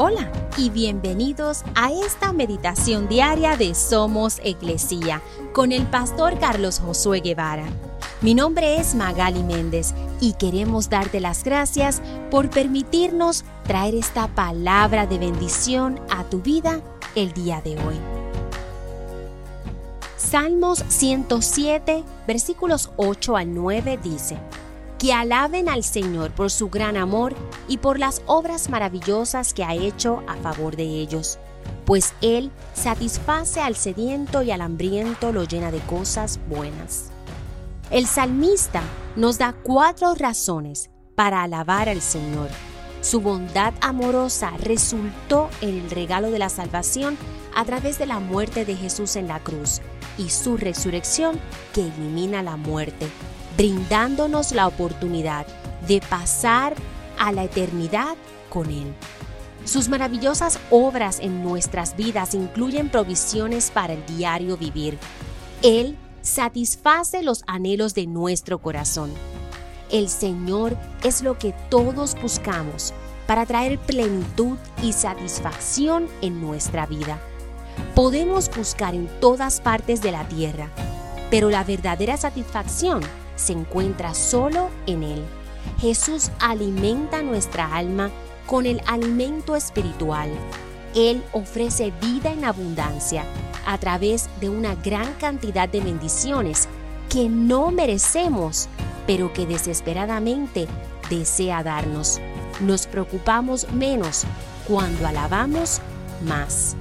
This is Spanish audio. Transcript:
Hola y bienvenidos a esta meditación diaria de Somos Iglesia con el pastor Carlos Josué Guevara. Mi nombre es Magali Méndez y queremos darte las gracias por permitirnos traer esta palabra de bendición a tu vida el día de hoy. Salmos 107, versículos 8 al 9 dice, que alaben al Señor por su gran amor y por las obras maravillosas que ha hecho a favor de ellos, pues Él satisface al sediento y al hambriento lo llena de cosas buenas. El salmista nos da cuatro razones para alabar al Señor. Su bondad amorosa resultó en el regalo de la salvación a través de la muerte de Jesús en la cruz y su resurrección que elimina la muerte brindándonos la oportunidad de pasar a la eternidad con Él. Sus maravillosas obras en nuestras vidas incluyen provisiones para el diario vivir. Él satisface los anhelos de nuestro corazón. El Señor es lo que todos buscamos para traer plenitud y satisfacción en nuestra vida. Podemos buscar en todas partes de la tierra, pero la verdadera satisfacción se encuentra solo en Él. Jesús alimenta nuestra alma con el alimento espiritual. Él ofrece vida en abundancia a través de una gran cantidad de bendiciones que no merecemos, pero que desesperadamente desea darnos. Nos preocupamos menos cuando alabamos más.